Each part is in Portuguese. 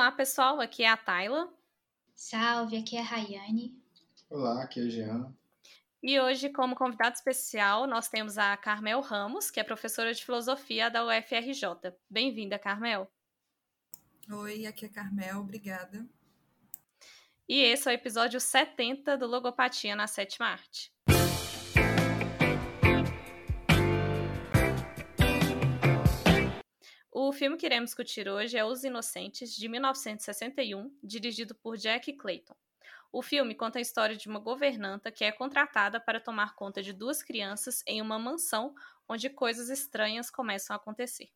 Olá, pessoal, aqui é a Tayla. Salve, aqui é a Rayane. Olá, aqui é a Jean. E hoje, como convidado especial, nós temos a Carmel Ramos, que é professora de filosofia da UFRJ. Bem-vinda, Carmel. Oi, aqui é a Carmel, obrigada. E esse é o episódio 70 do Logopatia na Sétima Arte. O filme que iremos discutir hoje é Os Inocentes, de 1961, dirigido por Jack Clayton. O filme conta a história de uma governanta que é contratada para tomar conta de duas crianças em uma mansão onde coisas estranhas começam a acontecer.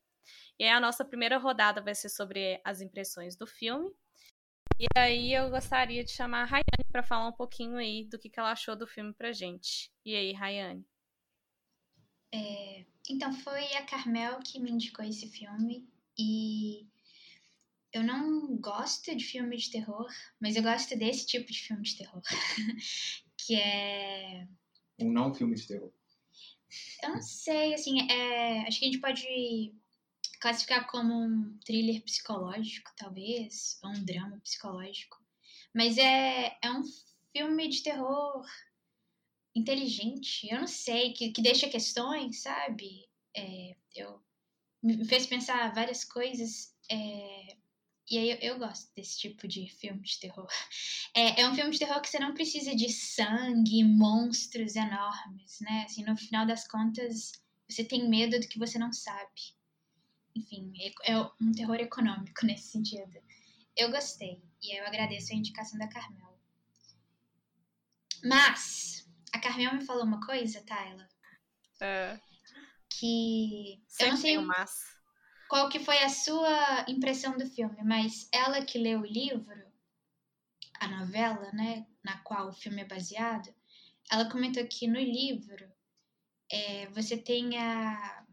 E aí a nossa primeira rodada vai ser sobre as impressões do filme. E aí eu gostaria de chamar a Rayane para falar um pouquinho aí do que, que ela achou do filme pra gente. E aí, Rayane? É, então, foi a Carmel que me indicou esse filme. E eu não gosto de filme de terror, mas eu gosto desse tipo de filme de terror. que é. Um não filme de terror. Eu não sei, assim, é... acho que a gente pode classificar como um thriller psicológico, talvez, ou um drama psicológico. Mas é, é um filme de terror inteligente, eu não sei, que, que deixa questões, sabe? É, eu, me fez pensar várias coisas. É, e aí eu, eu, gosto desse tipo de filme de terror. É, é um filme de terror que você não precisa de sangue, monstros enormes, né? Assim, no final das contas, você tem medo do que você não sabe. Enfim, é, é um terror econômico nesse sentido. Eu gostei. E eu agradeço a indicação da Carmel. Mas, a Carmel me falou uma coisa, Tayla. É. Que. Sempre eu não sei. mas qual que foi a sua impressão do filme, mas ela que leu o livro, a novela, né, na qual o filme é baseado, ela comentou que no livro é, você tem a...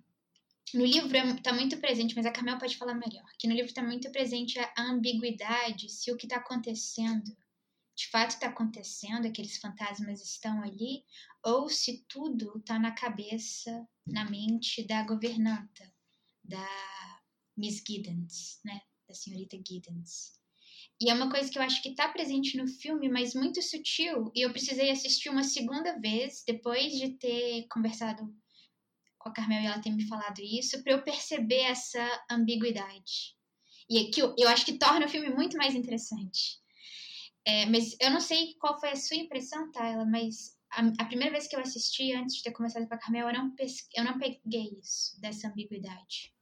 No livro está muito presente, mas a Camel pode falar melhor, que no livro está muito presente a ambiguidade se o que está acontecendo de fato está acontecendo, aqueles fantasmas estão ali, ou se tudo está na cabeça, na mente da governanta, da Miss Giddens, né? Da senhorita Giddens. E é uma coisa que eu acho que está presente no filme, mas muito sutil. E eu precisei assistir uma segunda vez, depois de ter conversado com a Carmel e ela ter me falado isso, para eu perceber essa ambiguidade. E que eu, eu acho que torna o filme muito mais interessante. É, mas eu não sei qual foi a sua impressão, Tayla, mas a, a, primeira vez que eu assisti, antes de ter começado com a Carmel, eu não, eu não peguei isso, dessa ambiguidade.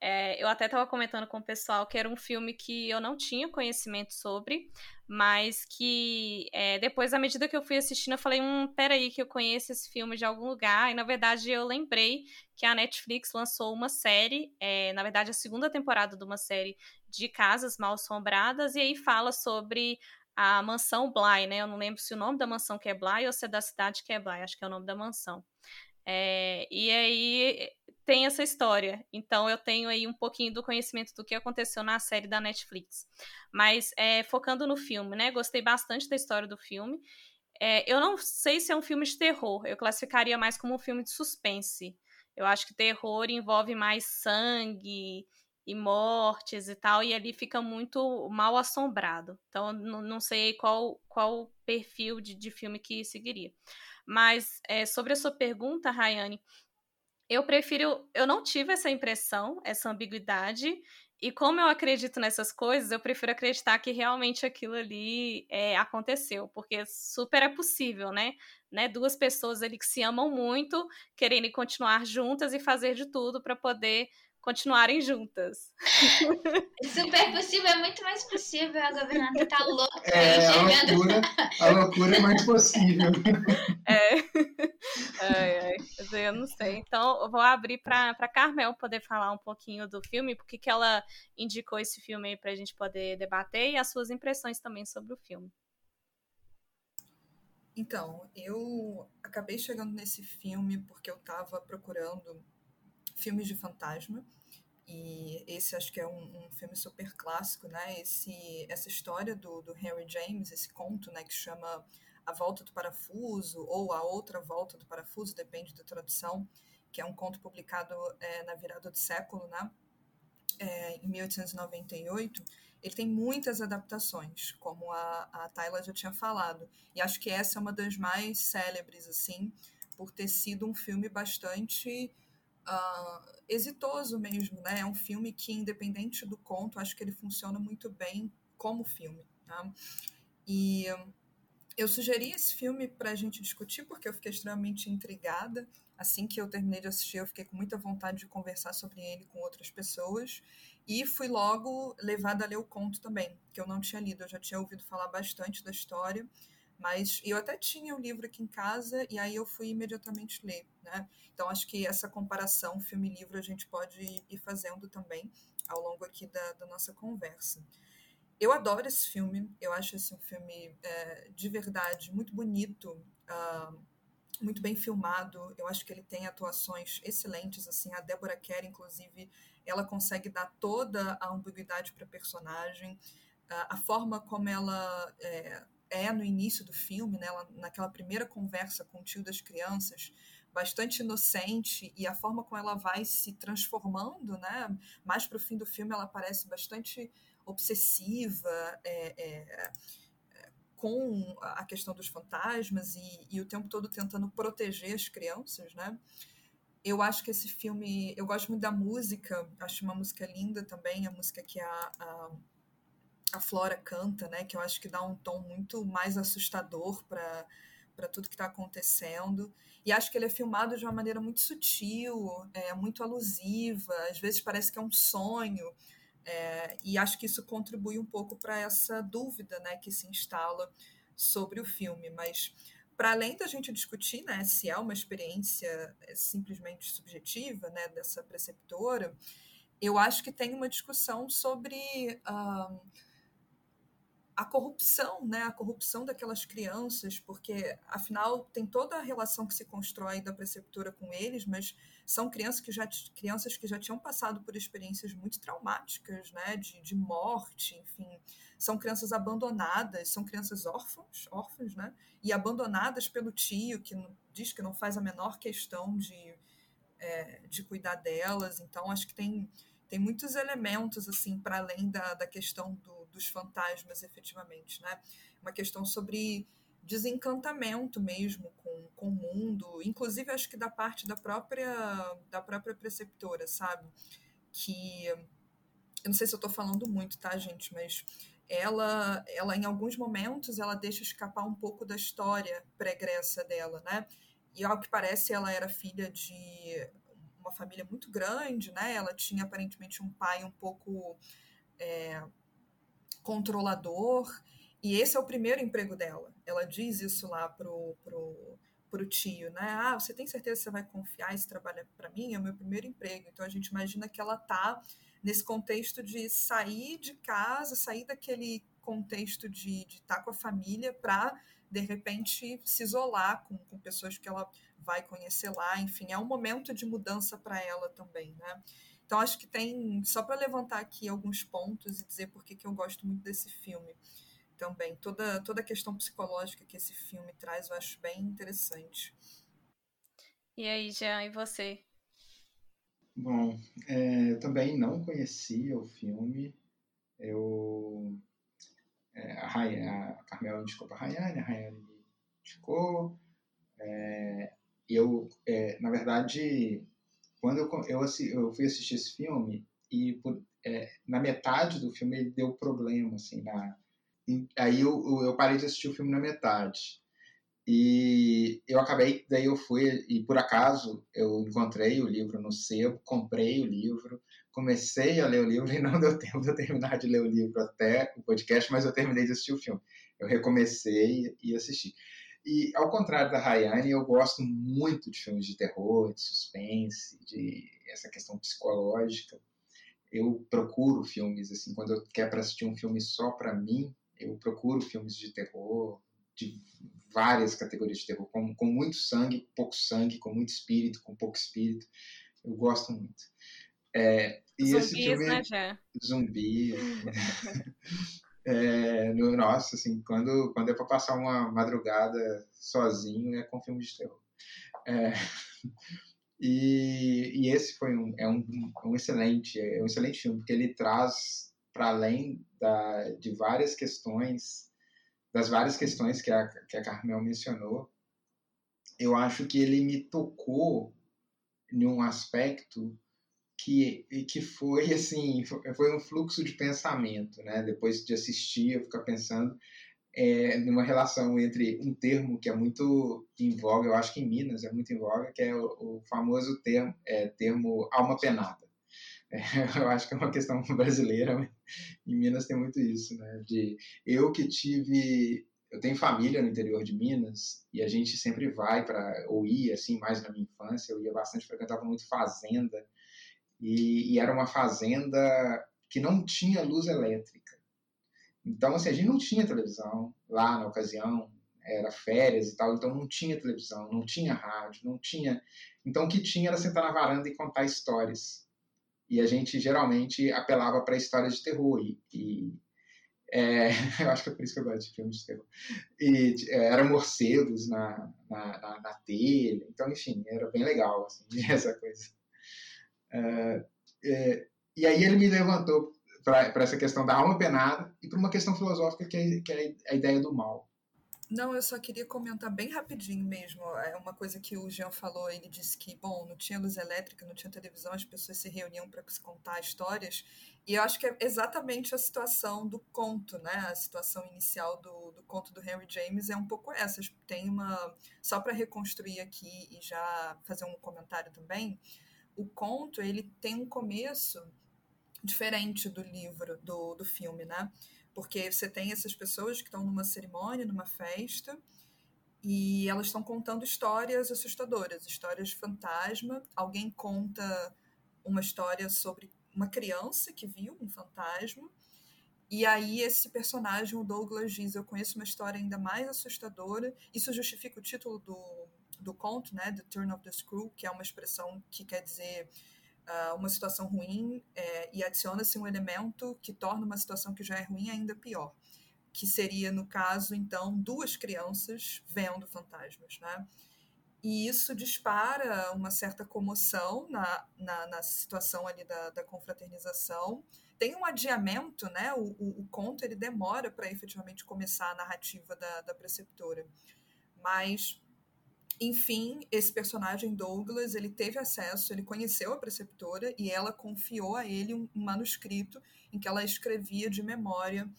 É, eu até estava comentando com o pessoal que era um filme que eu não tinha conhecimento sobre, mas que é, depois, à medida que eu fui assistindo, eu falei: hum, peraí, que eu conheço esse filme de algum lugar. E na verdade eu lembrei que a Netflix lançou uma série, é, na verdade, a segunda temporada de uma série de Casas Mal Assombradas, e aí fala sobre a mansão Bly, né? Eu não lembro se o nome da mansão que é Bly ou se é da cidade que é Bly, acho que é o nome da mansão. É, e aí tem essa história. Então eu tenho aí um pouquinho do conhecimento do que aconteceu na série da Netflix. Mas é, focando no filme, né? Gostei bastante da história do filme. É, eu não sei se é um filme de terror. Eu classificaria mais como um filme de suspense. Eu acho que terror envolve mais sangue e mortes e tal, e ali fica muito mal assombrado. Então, não, sei qual, qual perfil de, de filme que seguiria. Mas é, sobre a sua pergunta, Rayane, eu prefiro. Eu não tive essa impressão, essa ambiguidade. E como eu acredito nessas coisas, eu prefiro acreditar que realmente aquilo ali é, aconteceu, porque super é possível, né? né? Duas pessoas ali que se amam muito, querendo continuar juntas e fazer de tudo para poder continuarem juntas. Super possível, é muito mais possível. A governanta tá louca. É, a loucura, a loucura é mais possível. É. Ai, ai, eu não sei. Então, eu vou abrir para Carmel poder falar um pouquinho do filme, porque que ela indicou esse filme aí pra gente poder debater e as suas impressões também sobre o filme. Então, eu acabei chegando nesse filme porque eu estava procurando filmes de fantasma. E esse acho que é um, um, filme super clássico, né? Esse, essa história do, do Henry James, esse conto, né, que chama A Volta do Parafuso ou A Outra Volta do Parafuso, depende da tradução, que é um conto publicado é, na virada do século, né? é, em 1898, ele tem muitas adaptações, como a, a Tayla já tinha falado. E acho que essa é uma das mais célebres, assim, por ter sido um filme bastante uh, exitoso mesmo, né? É um filme que, independente do conto, acho que ele funciona muito bem como filme. Tá? E eu sugeri esse filme para a gente discutir porque eu fiquei extremamente intrigada. Assim que eu terminei de assistir, eu fiquei com muita vontade de conversar sobre ele com outras pessoas. E fui logo levada a ler o conto também, que eu não tinha lido. Eu já tinha ouvido falar bastante da história, mas eu até tinha o livro aqui em casa e aí eu fui imediatamente ler. Né? Então acho que essa comparação filme-livro a gente pode ir fazendo também ao longo aqui da, da nossa conversa. Eu adoro esse filme, eu acho esse um filme é, de verdade muito bonito. Uh, muito bem filmado. Eu acho que ele tem atuações excelentes. Assim, a Deborah Kerr, inclusive, ela consegue dar toda a ambiguidade para a personagem. A forma como ela é, é, no início do filme, né? Ela, naquela primeira conversa com o tio das crianças, bastante inocente e a forma como ela vai se transformando, né? Mais para o fim do filme, ela parece bastante obsessiva. É, é, com a questão dos fantasmas e, e, o tempo todo tentando proteger as crianças, né? Eu acho que esse filme, eu gosto muito da música, acho uma música linda também, a música que a, a, a Flora canta, né? Que eu acho que dá um tom muito mais assustador para para tudo que está acontecendo. E acho que ele é filmado de uma maneira muito sutil, é, muito alusiva, às vezes parece que é um sonho. É, e acho que isso contribui um pouco para essa dúvida né, que se instala sobre o filme. Mas, para além da gente discutir né, se é uma experiência é, simplesmente subjetiva né, dessa preceptora, eu acho que tem uma discussão sobre. Uh, a corrupção, né, a corrupção daquelas crianças, porque afinal tem toda a relação que se constrói da preceptora com eles, mas são crianças que já, crianças que já tinham passado por experiências muito traumáticas, né, de, de morte, enfim, são crianças abandonadas, são crianças órfãos, órfãs, né, e abandonadas pelo tio que diz que não faz a menor questão de, é, de cuidar delas, então acho que tem tem muitos elementos assim para além da, da questão do, dos fantasmas efetivamente né? Uma questão sobre desencantamento mesmo com, com o mundo inclusive acho que da parte da própria da própria preceptora sabe? Que eu não sei se eu estou falando muito tá gente? Mas ela ela em alguns momentos ela deixa escapar um pouco da história pregressa dela né? E ao que parece ela era filha de uma família muito grande, né? Ela tinha aparentemente um pai um pouco é, controlador, e esse é o primeiro emprego dela. Ela diz isso lá pro, pro, pro tio, né? Ah, você tem certeza que você vai confiar esse trabalho para mim? É o meu primeiro emprego. Então a gente imagina que ela tá nesse contexto de sair de casa, sair daquele contexto de estar tá com a família para de repente se isolar com, com pessoas que ela vai conhecer lá, enfim, é um momento de mudança para ela também, né? Então acho que tem, só para levantar aqui alguns pontos e dizer por que, que eu gosto muito desse filme também, toda, toda a questão psicológica que esse filme traz eu acho bem interessante. E aí, Jean, e você? Bom, é, eu também não conhecia o filme, eu... É, a, Raya, a Carmela indicou para a Rayane, a Rayane indicou, é, eu, é, na verdade, quando eu, eu, eu, fui assistir esse filme e por, é, na metade do filme ele deu problema, assim, na, aí eu, eu parei de assistir o filme na metade. E eu acabei, daí eu fui, e por acaso eu encontrei o livro no sebo, comprei o livro, comecei a ler o livro e não deu tempo de eu terminar de ler o livro até o podcast, mas eu terminei de assistir o filme. Eu recomecei e assisti. E ao contrário da Rayane, eu gosto muito de filmes de terror, de suspense, de essa questão psicológica. Eu procuro filmes assim, quando eu quero para assistir um filme só para mim, eu procuro filmes de terror, de várias categorias de terror, com, com muito sangue, pouco sangue, com muito espírito, com pouco espírito. Eu gosto muito. É, e zumbis, esse filme, né, já? Zumbis. É, no, nossa, assim, quando, quando é para passar uma madrugada sozinho, é com filme de terror. É, E, e esse foi um, é um, um excelente é um excelente filme porque ele traz para além da, de várias questões das várias questões que a, que a Carmel mencionou eu acho que ele me tocou em um aspecto que, que foi assim foi um fluxo de pensamento né depois de assistir eu ficar pensando é, numa relação entre um termo que é muito em voga, eu acho que em Minas é muito em voga, que é o, o famoso termo, é, termo alma penada. Eu acho que é uma questão brasileira, em Minas tem muito isso, né? De eu que tive, eu tenho família no interior de Minas e a gente sempre vai para ou ia assim mais na minha infância, eu ia bastante frequentava muito fazenda e, e era uma fazenda que não tinha luz elétrica. Então, assim, a gente não tinha televisão lá na ocasião, era férias e tal, então não tinha televisão, não tinha rádio, não tinha. Então, o que tinha era sentar na varanda e contar histórias. E a gente geralmente apelava para histórias de terror. E, e é, eu acho que é por isso que eu gosto de filmes de terror. E é, eram morcegos na, na, na, na, telha, então, enfim, era bem legal assim, essa coisa. É, é, e aí ele me levantou para essa questão da alma penada e para uma questão filosófica que é, que é a ideia do mal. Não, eu só queria comentar bem rapidinho mesmo. É uma coisa que o Jean falou. Ele disse que, bom, não tinha luz elétrica, não tinha televisão, as pessoas se reuniam para se contar histórias. E eu acho que é exatamente a situação do conto, né? A situação inicial do, do conto do Henry James é um pouco essa. Tem uma. Só para reconstruir aqui e já fazer um comentário também. O conto ele tem um começo diferente do livro, do, do filme, né? Porque você tem essas pessoas que estão numa cerimônia, numa festa, e elas estão contando histórias assustadoras, histórias de fantasma. Alguém conta uma história sobre uma criança que viu um fantasma. E aí esse personagem, o Douglas, diz: Eu conheço uma história ainda mais assustadora. Isso justifica o título do, do conto, né? The Turn of the Screw, que é uma expressão que quer dizer uh, uma situação ruim é, e adiciona-se um elemento que torna uma situação que já é ruim ainda pior, que seria, no caso, então, duas crianças vendo fantasmas, né? E isso dispara uma certa comoção na, na, na situação ali da, da, confraternização. Tem um adiamento, né? O, o, o conto ele demora para efetivamente começar a narrativa da, da preceptora. Mas enfim, esse personagem Douglas, ele teve acesso, ele conheceu a preceptora e ela confiou a ele um, manuscrito em que ela escrevia de memória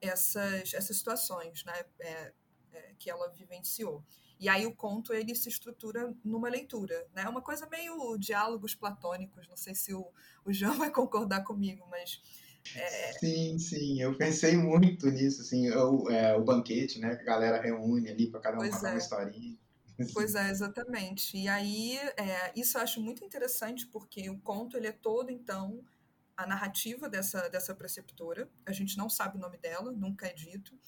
essas, essas situações, né, é, é, que ela vivenciou. E aí o conto ele se estrutura numa leitura, né? Uma coisa meio diálogos platônicos. Não sei se o, o João vai concordar comigo, mas é... Sim, sim, eu pensei muito nisso, assim, o, é, o banquete, né? Que a galera reúne ali para cada um pois contar é. uma historinha. Pois é, exatamente. E aí, é, isso eu acho muito interessante, porque o conto ele é todo, então, a narrativa dessa, dessa preceptora. A gente não sabe o nome dela, nunca é dito.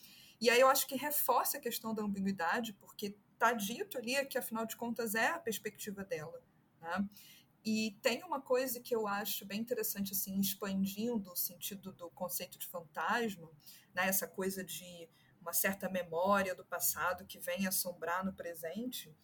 E aí eu acho que reforça a questão da ambiguidade, porque está dito ali que, afinal de contas, é a perspectiva dela. Né? E tem uma coisa que eu acho bem interessante, assim, expandindo o sentido do conceito de fantasma, né? essa coisa de uma certa memória do passado que vem assombrar no presente,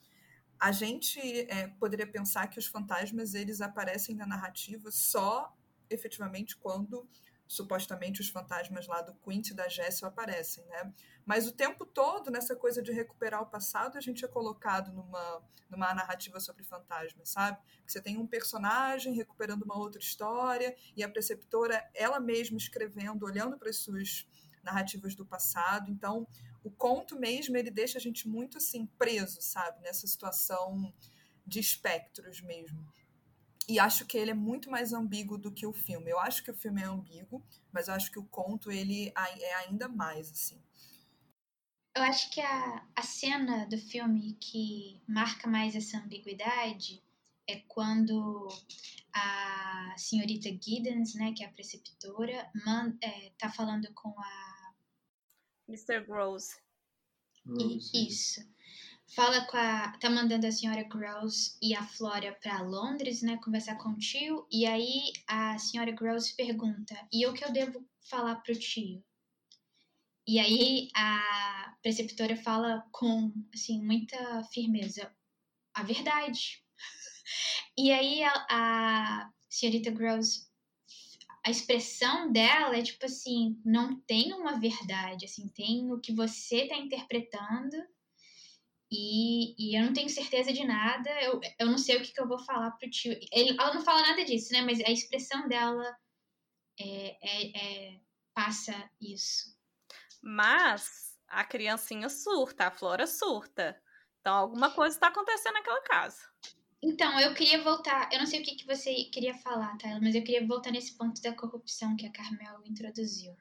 a gente é, poderia pensar que os fantasmas eles aparecem na narrativa só efetivamente quando supostamente os fantasmas lá do Quint e da Jessel aparecem, né? Mas o tempo todo nessa coisa de recuperar o passado a gente é colocado numa, numa narrativa sobre fantasmas, sabe? Que você tem um personagem recuperando uma outra história e a preceptora ela mesma escrevendo, olhando para as suas narrativas do passado. Então, o conto mesmo, ele deixa a gente muito assim preso, sabe, nessa situação de espectros mesmo. E acho que ele é muito mais ambíguo do que o filme. Eu acho que o filme é ambíguo, mas eu acho que o conto ele é ainda mais assim. Eu acho que a, a cena do filme que marca mais essa ambiguidade é quando a senhorita Giddens, né, que é a preceptora, man, é, tá falando com a Mr. Gross. Isso. Fala com a. Tá mandando a senhora Gross e a Flora para Londres, né? Conversar com o tio. E aí a senhora Gross pergunta: e o que eu devo falar pro tio? E aí a preceptora fala com, assim, muita firmeza: a verdade. E aí a, a senhorita Gross, a expressão dela é tipo assim, não tem uma verdade, assim, tem o que você tá interpretando e, e eu não tenho certeza de nada, eu, eu não sei o que, que eu vou falar pro tio. Ele, ela não fala nada disso, né? Mas a expressão dela é, é, é passa isso. Mas a criancinha surta, a Flora surta. Então alguma coisa está acontecendo naquela casa. Então, eu queria voltar. Eu não sei o que, que você queria falar, Taylor, mas eu queria voltar nesse ponto da corrupção que a Carmel introduziu.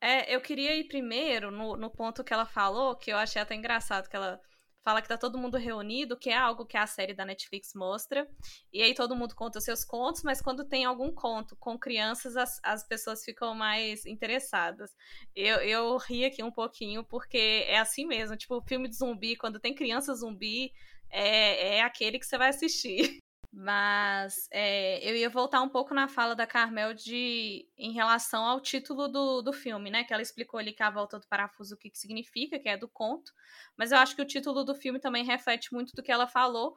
É, eu queria ir primeiro no, no ponto que ela falou, que eu achei até engraçado, que ela fala que tá todo mundo reunido, que é algo que a série da Netflix mostra. E aí todo mundo conta os seus contos, mas quando tem algum conto com crianças, as, as pessoas ficam mais interessadas. Eu, eu ri aqui um pouquinho, porque é assim mesmo. Tipo, filme de zumbi, quando tem criança zumbi, é, é aquele que você vai assistir. Mas é, eu ia voltar um pouco na fala da Carmel de em relação ao título do, do filme, né? Que ela explicou ali que a volta do parafuso o que, que significa, que é do conto. Mas eu acho que o título do filme também reflete muito do que ela falou,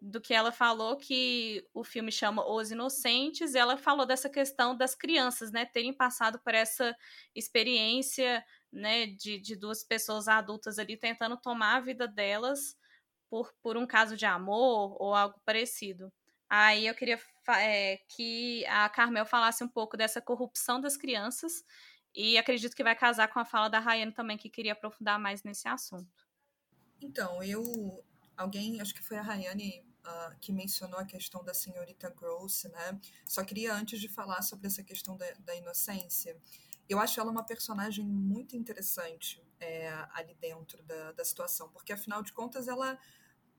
do que ela falou que o filme chama Os Inocentes, e ela falou dessa questão das crianças, né, terem passado por essa experiência, né, de, de duas pessoas adultas ali tentando tomar a vida delas por, por um caso de amor ou algo parecido. Aí eu queria é, que a Carmel falasse um pouco dessa corrupção das crianças e acredito que vai casar com a fala da Rayane também, que queria aprofundar mais nesse assunto. Então, eu. Alguém, acho que foi a Rayane uh, que mencionou a questão da senhorita Gross, né? Só queria, antes de falar sobre essa questão da, da inocência, eu acho ela uma personagem muito interessante é, ali dentro da, da situação, porque afinal de contas ela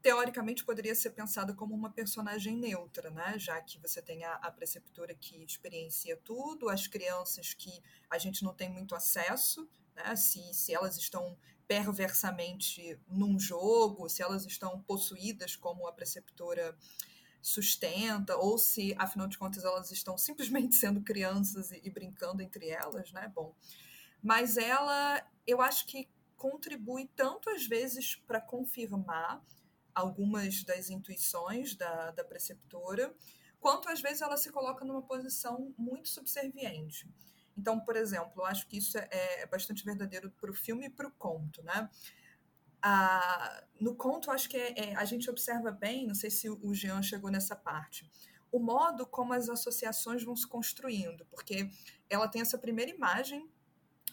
teoricamente poderia ser pensada como uma personagem neutra, né? Já que você tem a, a, preceptora que experiencia tudo, as crianças que a gente não tem muito acesso, né? Se, se elas estão perversamente num jogo, se elas estão possuídas como a preceptora sustenta, ou se, afinal de contas, elas estão simplesmente sendo crianças e, e brincando entre elas, né? Bom, mas ela, eu acho que contribui tanto às vezes para confirmar algumas das intuições da, da preceptora, quanto às vezes ela se coloca numa posição muito subserviente. Então, por exemplo, eu acho que isso é, é bastante verdadeiro para o filme e para o conto, né? Ah, no conto, acho que é, é, a gente observa bem, não sei se o Jean chegou nessa parte, o modo como as associações vão se construindo, porque ela tem essa primeira imagem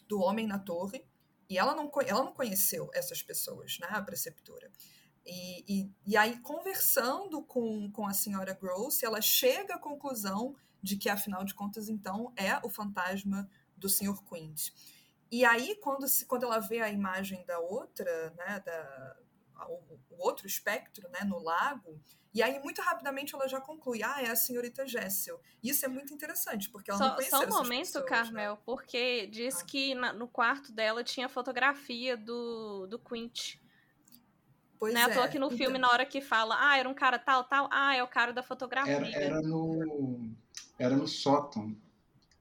do homem na torre, e ela não, ela não conheceu essas pessoas, né, a preceptora. E, e, e, aí, conversando com, com a senhora Gross, ela chega à conclusão de que, afinal de contas, então, é o fantasma do Sr. Quint. E aí, quando, se, quando ela vê a imagem da outra, né, da, o, o, outro espectro né, no lago, e aí, muito rapidamente, ela já conclui: ah, é a senhorita Jessel. Isso é muito interessante, porque ela só, não conhecia Só um momento, pessoas, Carmel, né? porque diz ah. que na, no quarto dela tinha fotografia do, do Quint. Pois né? é. Eu tô aqui no então, filme, na hora que fala, ah, era um cara tal, tal, ah, é o cara da fotografia. Era, era no. Era no sótão.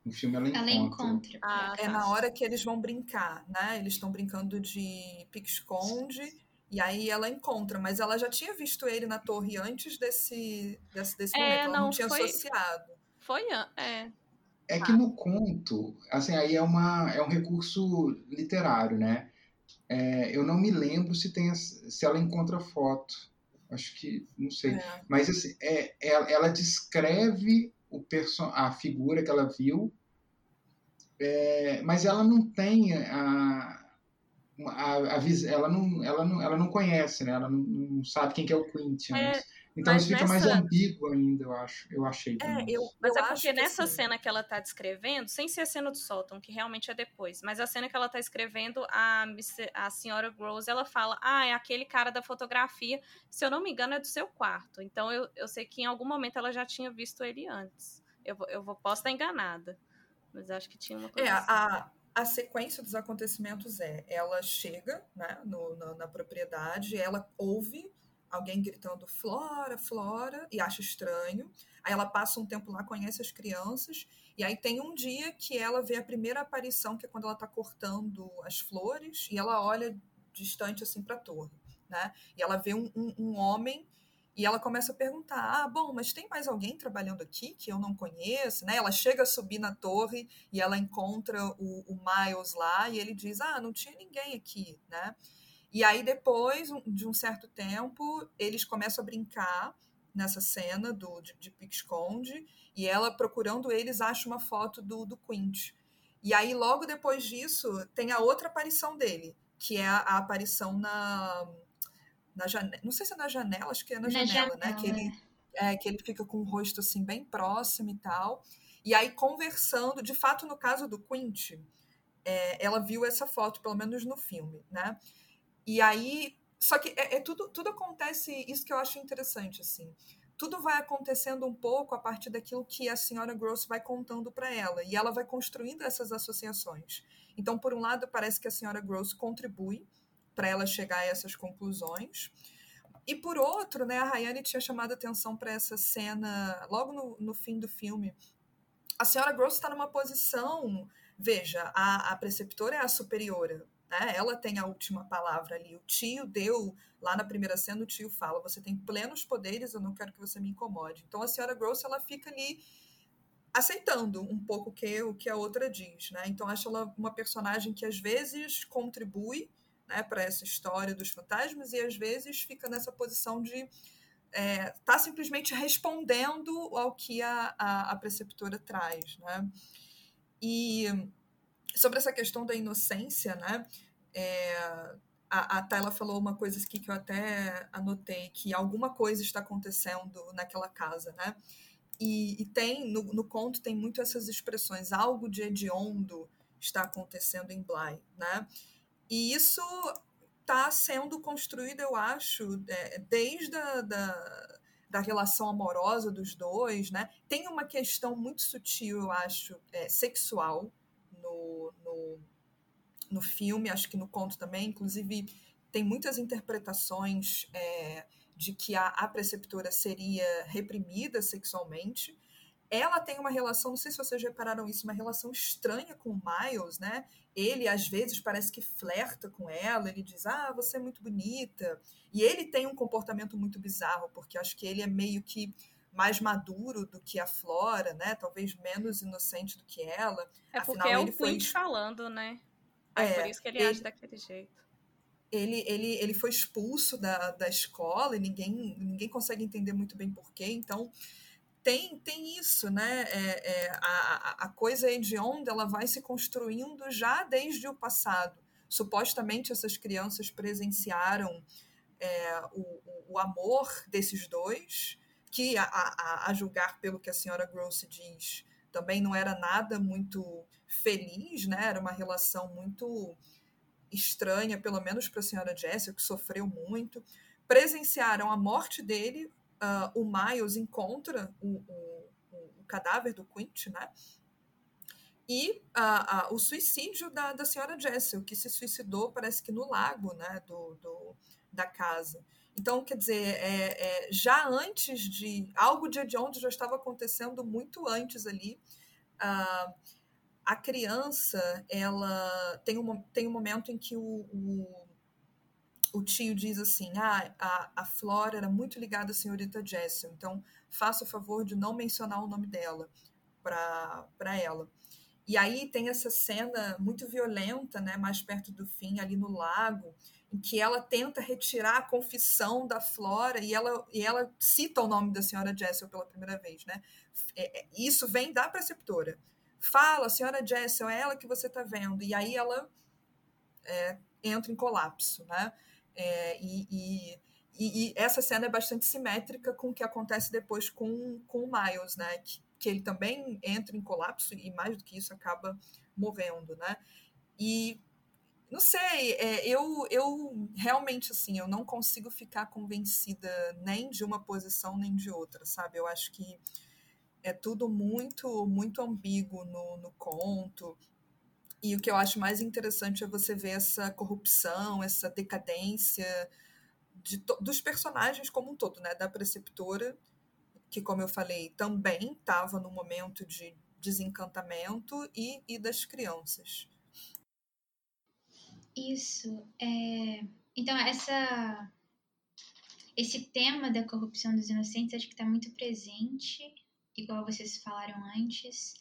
No filme ela encontra. Ela encontra. Ah, É tá. na hora que eles vão brincar, né? Eles estão brincando de pique-esconde. E aí ela encontra, mas ela já tinha visto ele na torre antes desse, desse, desse É, momento. Ela não, não, tinha foi- associado. Foi, é. É que no conto, assim, aí é, uma, é um recurso literário, né? É, eu não me lembro se, tem, se ela encontra foto. Acho que, não sei. É. Mas assim, é, ela, ela descreve o a figura que ela viu, é, mas ela não tem a, a, a ela, não, ela, não, ela não conhece, né? Ela não, não sabe quem que é o Quentin. É, então mas isso fica mais nessa- ambíguo ainda, eu acho. Eu achei. É, eu, Mas eu é porque que, nessa assim, cena que ela tá descrevendo, sem ser a cena do sótão, que realmente é depois, mas a cena que ela tá escrevendo, a, a senhora Rose, ela fala, ah, é aquele cara da fotografia, se eu não me engano, é do seu quarto. Então eu, eu sei que em algum momento ela já tinha visto ele antes. Eu, vou- eu vou, posso estar enganada, mas acho que tinha uma coisa É, assim. a, a sequência dos acontecimentos é: ela chega né, no, na, na propriedade, ela ouve alguém gritando Flora, Flora, e acha estranho. Aí ela passa um tempo lá, conhece as crianças, e aí tem um dia que ela vê a primeira aparição, que é quando ela está cortando as flores, e ela olha distante assim para a torre. Né? E ela vê um, um, um homem E ela começa a perguntar: ah, bom, mas tem mais alguém trabalhando aqui que eu não conheço? Né? Ela chega a subir na torre e ela encontra o, o Miles lá e ele diz: ah, não tinha ninguém aqui, né? E aí, depois de um certo tempo, eles começam a brincar nessa cena do, de, de Pique-Esconde e ela, procurando eles, acha uma foto do, do Quint. E aí, logo depois disso, tem a outra aparição dele, que é a, a aparição na na janela, não sei se é na janela, acho que é na, na janela, janela, né? Que ele, é, que ele fica com o rosto assim bem próximo e tal. E aí conversando, de fato, no caso do Quint, é, ela viu essa foto, pelo menos no filme, né? E aí, só que é, é, tudo, tudo acontece, isso que eu acho interessante, assim. Tudo vai acontecendo um pouco a partir daquilo que a senhora Gross vai contando para ela, e ela vai construindo essas associações. Então, por um lado, parece que a senhora Gross contribui para ela chegar a essas conclusões. E por outro, né, a Rayane tinha chamado atenção para essa cena logo no, no fim do filme. A senhora Gross está numa posição. Veja, a, a preceptora é a superiora, né? Ela tem a última palavra ali. O tio deu, lá na primeira cena, o tio fala: Você tem plenos poderes, eu não quero que você me incomode. Então a senhora Gross ela fica ali aceitando um pouco o que, o que a outra diz, né? Então acho ela uma personagem que às vezes contribui né, para essa história dos fantasmas e às vezes fica nessa posição de é, tá simplesmente respondendo ao que a, a, a, preceptora traz. Né? E sobre essa questão da inocência, né, é, a, a Tayla falou uma coisa aqui que eu até anotei, que alguma coisa está acontecendo naquela casa, né? E, e tem, no, no, conto tem muito essas expressões, algo de hediondo está acontecendo em Bly, né? E isso está sendo construído, eu acho, é, desde a da, da relação amorosa dos dois, né? Tem uma questão muito sutil, eu acho, é, sexual no, no, no filme, acho que no conto também, inclusive tem muitas interpretações é, de que a, a preceptora seria reprimida sexualmente, ela tem uma relação, não sei se vocês repararam isso, uma relação estranha com o Miles, né? Ele às vezes parece que flerta com ela, ele diz: "Ah, você é muito bonita". E ele tem um comportamento muito bizarro, porque acho que ele é meio que mais maduro do que a Flora, né? Talvez menos inocente do que ela. É porque Afinal, é o ele foi falando, né? É, é por isso que ele, ele age daquele jeito. Ele, ele, ele foi expulso da, da escola e ninguém, ninguém consegue entender muito bem porquê. Então, tem, tem isso, né? É, é, a, a coisa hedionda ela vai se construindo já desde o passado. Supostamente essas crianças presenciaram é, o, o, amor desses dois, que a, a, a, julgar pelo que a senhora Gross diz, também não era nada muito feliz, né? Era uma relação muito estranha, pelo menos para a senhora Jessie, que sofreu muito. Presenciaram a morte dele, uh, o Miles encontra o, o, o, cadáver do Quint, né? E uh, uh, o suicídio da, da senhora Jessel, que se suicidou, parece que no lago né, do, do da casa. Então, quer dizer, é, é, já antes de. Algo de onde já estava acontecendo muito antes ali. Uh, a criança, ela tem um, tem um momento em que o, o o tio diz assim: ah, a, a Flora era muito ligada à senhorita Jessel, então faça o favor de não mencionar o nome dela para ela. E aí tem essa cena muito violenta, né, mais perto do fim, ali no lago, em que ela tenta retirar a confissão da Flora e ela, e ela cita o nome da senhora Jessel pela primeira vez. Né? É, é isso vem da preceptora. Fala, senhora Jessel, é ela que você está vendo. E aí ela é, entra em colapso. Né? É, e, e, e, essa cena é bastante simétrica com o que acontece depois com, com o Miles, né? Que, que ele também entra em colapso e, mais do que isso, acaba morrendo, né? E não sei, é, eu, eu realmente assim, eu não consigo ficar convencida nem de uma posição nem de outra, sabe? Eu acho que é tudo muito muito ambíguo no, no conto. E o que eu acho mais interessante é você ver essa corrupção, essa decadência de dos personagens como um todo, né? Da preceptora, que, como eu falei, também estava no momento de desencantamento, e, e das crianças. Isso. É... Então, essa esse tema da corrupção dos inocentes acho que está muito presente, igual vocês falaram antes.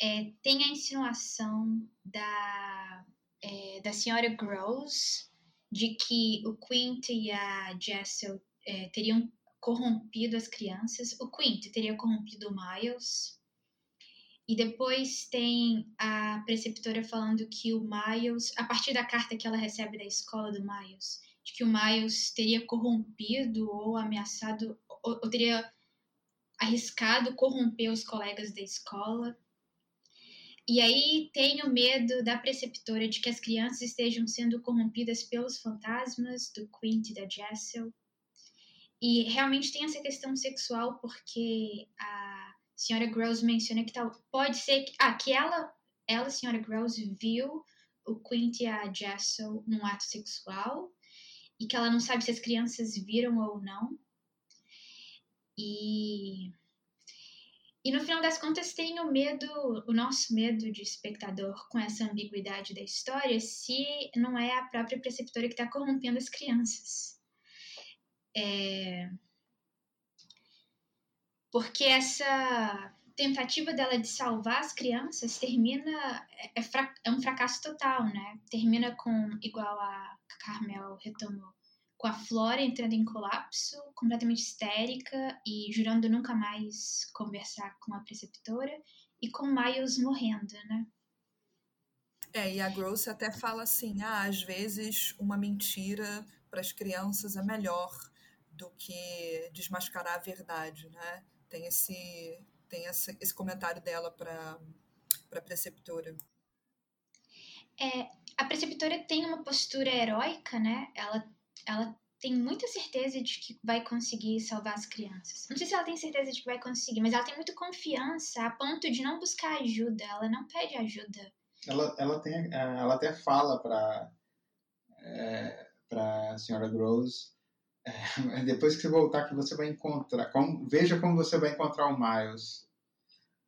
É, tem a insinuação da, é, da senhora Gross de que o Quint e a Jessel é, teriam corrompido as crianças. O Quint teria corrompido o Miles. E depois tem a preceptora falando que o Miles, a partir da carta que ela recebe da escola do Miles, de que o Miles teria corrompido ou ameaçado, ou, ou teria arriscado corromper os colegas da escola. E aí tem o medo da preceptora de que as crianças estejam sendo corrompidas pelos fantasmas do Quint e da Jessel. E realmente tem essa questão sexual, porque a senhora Gross menciona que tal, pode ser que, ah, que ela, ela, senhora Gross, viu o Quint e a Jessel num ato sexual e que ela não sabe se as crianças viram ou não. E e no final das contas tem o medo, o nosso medo de espectador com essa ambiguidade da história, se não é a própria preceptora que está corrompendo as crianças. É... Porque essa tentativa dela de salvar as crianças termina é, é, um fracasso total, né? Termina com igual a Carmel retomou com a Flora entrando em colapso, completamente histérica e jurando nunca mais conversar com a preceptora, e com Miles morrendo, né? É, e a Gross até fala assim: ah, às vezes uma mentira para as crianças é melhor do que desmascarar a verdade, né? Tem esse, tem esse, esse comentário dela para a preceptora. É, a preceptora tem uma postura heróica, né? Ela ela tem muita certeza de que vai conseguir salvar as crianças. Não sei se ela tem certeza de que vai conseguir, mas ela tem muita confiança a ponto de não buscar ajuda. Ela não pede ajuda. Ela, ela, tem, ela até fala para é, para a senhora Gross é, depois que você voltar que você vai encontrar como, veja como você vai encontrar o Miles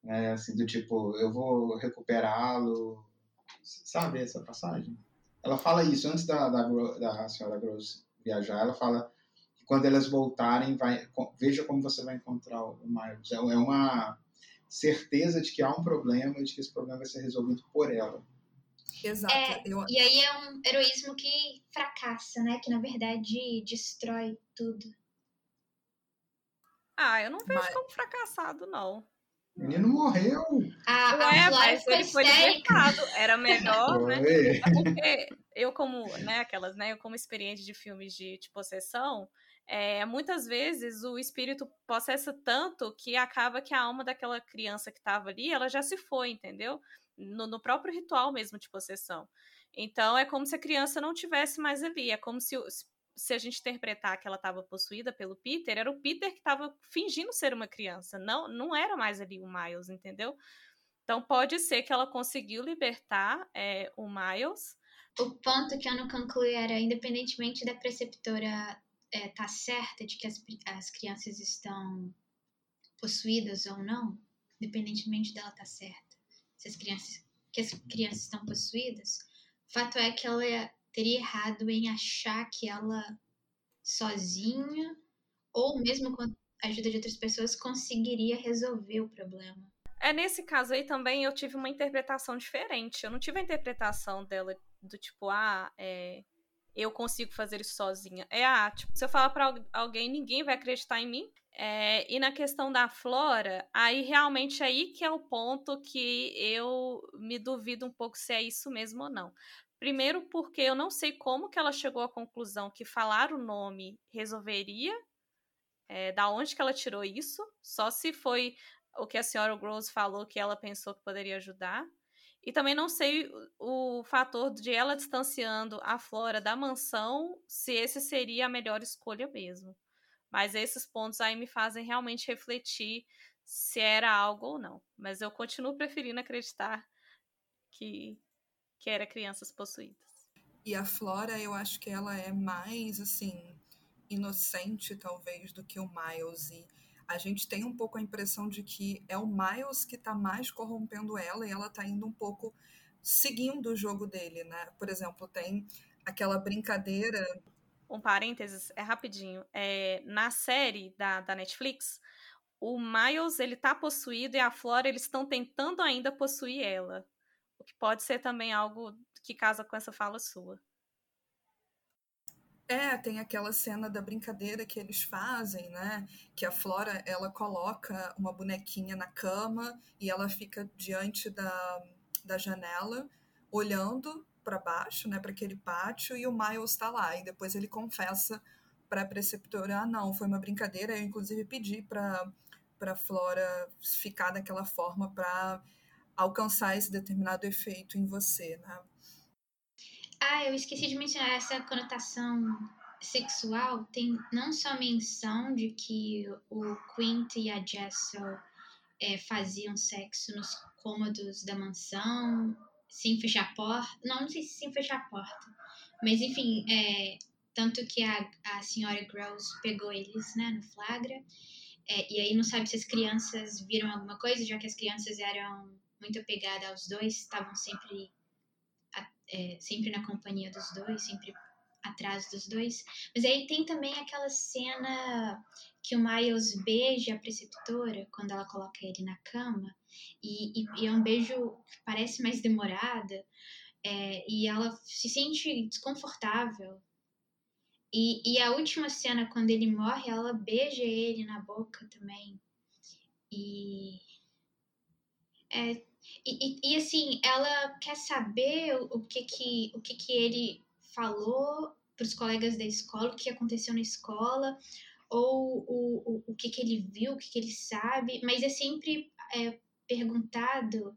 é, assim do tipo eu vou recuperá-lo sabe essa passagem ela fala isso antes da, da, da senhora Gross viajar. Ela fala que quando elas voltarem, vai, veja como você vai encontrar o Miles. É, é uma certeza de que há um problema e de que esse problema vai ser resolvido por ela. Exato. É, eu... E aí é um heroísmo que fracassa, né? Que na verdade destrói tudo. Ah, eu não vejo Mas... como fracassado, não. O menino morreu. Ah, Ué, a mas ele foi libertado. Era melhor, né? Porque eu, como, né, aquelas, né? Eu, como experiente de filmes de, de possessão, é, muitas vezes o espírito possessa tanto que acaba que a alma daquela criança que estava ali, ela já se foi, entendeu? No, no, próprio ritual mesmo de possessão. Então é como se a criança não tivesse mais ali. É como se, se a gente interpretar que ela estava possuída pelo Peter, era o Peter que estava fingindo ser uma criança, não, não era mais ali o Miles, entendeu? Então pode ser que ela conseguiu libertar é, o Miles. O ponto que eu não concluí era, independentemente da preceptora é, tá certa de que as, as crianças estão possuídas ou não, independentemente dela tá certa, se as crianças que as crianças estão possuídas, o fato é que ela teria errado em achar que ela sozinha ou mesmo com a ajuda de outras pessoas conseguiria resolver o problema. É nesse caso aí também eu tive uma interpretação diferente. Eu não tive a interpretação dela do tipo, ah, é, eu consigo fazer isso sozinha. É, ah, tipo, se eu falar para alguém, ninguém vai acreditar em mim. É, e na questão da Flora, aí realmente é aí que é o ponto que eu me duvido um pouco se é isso mesmo ou não. Primeiro porque eu não sei como que ela chegou à conclusão que falar o nome resolveria, é, da onde que ela tirou isso, só se foi o que a senhora Gross falou que ela pensou que poderia ajudar. E também não sei o, fator de ela distanciando a Flora da mansão, se esse seria a melhor escolha mesmo. Mas esses pontos aí me fazem realmente refletir se era algo ou não. Mas eu continuo preferindo acreditar que que era crianças possuídas. E a Flora, eu acho que ela é mais, assim, inocente, talvez, do que o Miles. E a gente tem um pouco a impressão de que é o Miles que está mais corrompendo ela e ela está indo um pouco seguindo o jogo dele, né? Por exemplo, tem aquela brincadeira um parênteses, é rapidinho. É, na série da, da Netflix, o Miles, ele tá possuído e a Flora, eles estão tentando ainda possuir ela. O que pode ser também algo que casa com essa fala sua. É, tem aquela cena da brincadeira que eles fazem, né? Que a Flora, ela coloca uma bonequinha na cama e ela fica diante da, da janela, olhando para baixo, né, para aquele pátio, e o Miles está lá. E depois ele confessa para a preceptora: ah, não, foi uma brincadeira. Eu, inclusive, pedi para para Flora ficar daquela forma para alcançar esse determinado efeito em você, né? Ah, eu esqueci de mencionar essa conotação sexual. Tem não só menção de que o Quint e a Jessel é, faziam sexo nos cômodos da mansão sem fechar a porta. Não, não sei se sem fechar a porta. Mas, enfim, é, tanto que a, a senhora Gross pegou eles né, no flagra. É, e aí não sabe se as crianças viram alguma coisa, já que as crianças eram muito apegadas aos dois, estavam sempre, é, sempre na companhia dos dois, sempre atrás dos dois. Mas aí tem também aquela cena que o Miles beija a preceptora quando ela coloca ele na cama, e, e, e é um beijo que parece mais demorado, é, e ela se sente desconfortável. E, e a última cena, quando ele morre, ela beija ele na boca também. E. É, e, e, e, assim, ela quer saber o, que, que, o que, que ele falou para os colegas da escola, o que aconteceu na escola, ou o, o, o que, que ele viu, o que, que ele sabe, mas é sempre é, perguntado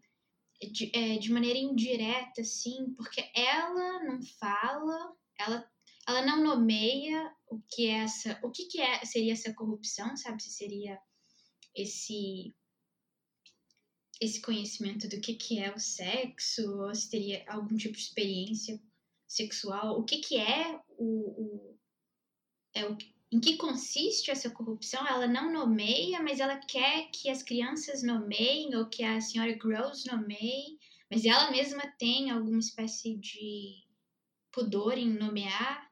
de, é, de maneira indireta, assim, porque ela não fala, ela, ela não nomeia o que é essa, o que, que é, seria essa corrupção, sabe? Se seria esse esse conhecimento do que, que é o sexo, ou se teria algum tipo de experiência sexual, o que, que é o, o, é o em que consiste essa corrupção? Ela não nomeia, mas ela quer que as crianças nomeiem ou que a senhora Gross nomeie, mas ela mesma tem alguma espécie de pudor em nomear.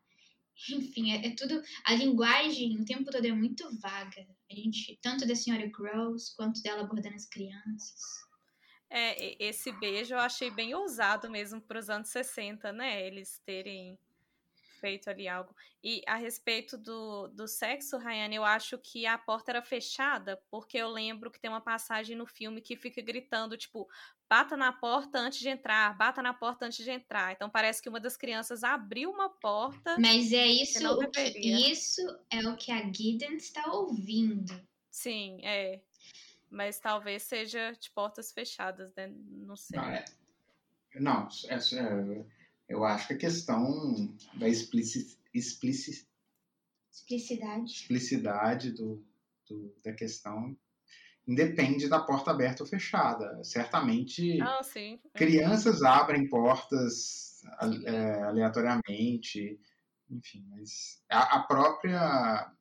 Enfim, é, é tudo. A linguagem o tempo todo é muito vaga. Gente, tanto da senhora Gross quanto dela abordando as crianças. É, esse beijo eu achei bem ousado mesmo para os anos 60, né? Eles terem feito ali algo. E a respeito do, do sexo, Rayane, eu acho que a porta era fechada, porque eu lembro que tem uma passagem no filme que fica gritando, tipo, bata na porta antes de entrar, bata na porta antes de entrar. Então parece que uma das crianças abriu uma porta. Mas é isso, que, que isso é o que a Gideon está ouvindo. Sim, é mas talvez seja de portas fechadas, né? Não sei. Não, é, não é, é, eu acho que a questão da explici, explici, explicidade, explicidade do, do, da questão independe da porta aberta ou fechada. Certamente, ah, crianças abrem portas é, aleatoriamente, enfim, mas a, a própria